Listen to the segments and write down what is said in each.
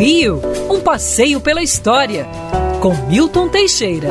Rio, um passeio pela história, com Milton Teixeira.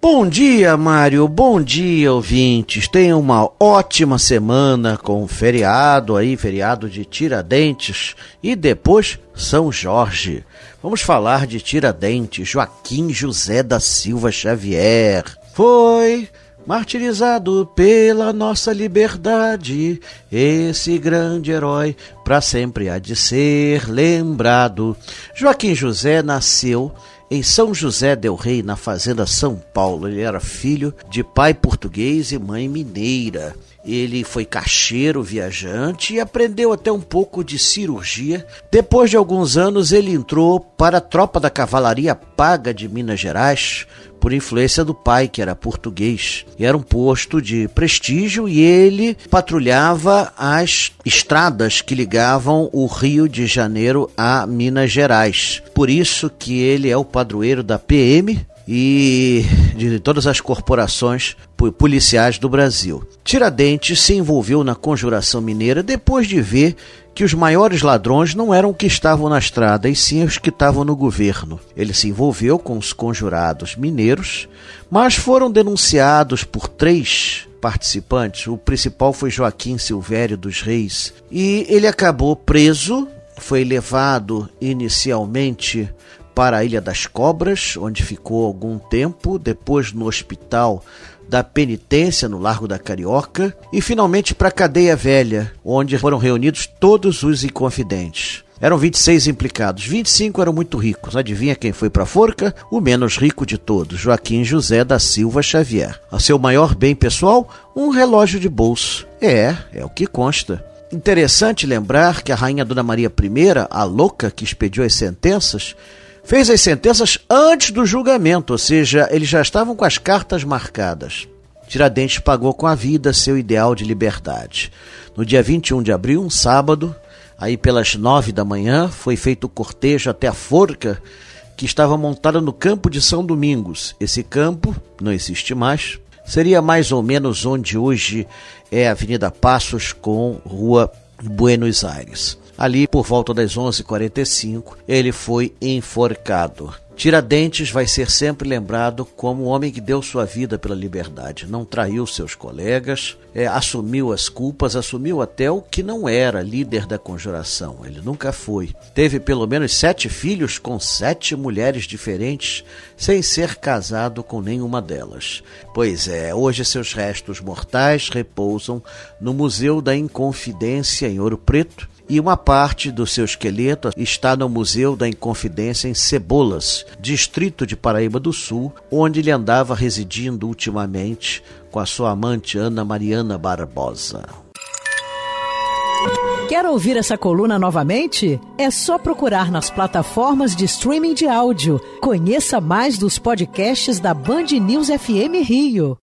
Bom dia, Mário. Bom dia, ouvintes. Tenham uma ótima semana com feriado aí, feriado de Tiradentes e depois São Jorge. Vamos falar de Tiradentes, Joaquim José da Silva Xavier. Foi martirizado pela nossa liberdade, esse grande herói para sempre há de ser lembrado. Joaquim José nasceu em São José del Rei, na fazenda São Paulo. Ele era filho de pai português e mãe mineira. Ele foi caixeiro viajante e aprendeu até um pouco de cirurgia. Depois de alguns anos, ele entrou para a tropa da Cavalaria Paga de Minas Gerais, por influência do pai, que era português. Era um posto de prestígio e ele patrulhava as estradas que ligavam o Rio de Janeiro a Minas Gerais. Por isso que ele é o padroeiro da PM, e de todas as corporações policiais do Brasil. Tiradentes se envolveu na conjuração mineira depois de ver que os maiores ladrões não eram os que estavam na estrada, e sim os que estavam no governo. Ele se envolveu com os conjurados mineiros, mas foram denunciados por três participantes. O principal foi Joaquim Silvério dos Reis, e ele acabou preso, foi levado inicialmente para a Ilha das Cobras, onde ficou algum tempo, depois no hospital da penitência no Largo da Carioca e finalmente para a cadeia velha, onde foram reunidos todos os inconfidentes. Eram 26 implicados, 25 eram muito ricos. Adivinha quem foi para a forca? O menos rico de todos, Joaquim José da Silva Xavier. A seu maior bem pessoal, um relógio de bolso. É, é o que consta. Interessante lembrar que a rainha Dona Maria I, a louca que expediu as sentenças, fez as sentenças antes do julgamento, ou seja, eles já estavam com as cartas marcadas. Tiradentes pagou com a vida seu ideal de liberdade. No dia 21 de abril, um sábado, aí pelas nove da manhã, foi feito o cortejo até a forca que estava montada no campo de São Domingos. Esse campo não existe mais. Seria mais ou menos onde hoje é a Avenida Passos com Rua Buenos Aires. Ali, por volta das 11h45, ele foi enforcado. Tiradentes vai ser sempre lembrado como o homem que deu sua vida pela liberdade. Não traiu seus colegas, é, assumiu as culpas, assumiu até o que não era líder da conjuração. Ele nunca foi. Teve pelo menos sete filhos com sete mulheres diferentes, sem ser casado com nenhuma delas. Pois é, hoje seus restos mortais repousam no Museu da Inconfidência em Ouro Preto e uma parte do seu esqueleto está no Museu da Inconfidência em Cebolas, distrito de Paraíba do Sul, onde ele andava residindo ultimamente com a sua amante Ana Mariana Barbosa. Quer ouvir essa coluna novamente? É só procurar nas plataformas de streaming de áudio. Conheça mais dos podcasts da Band News FM Rio.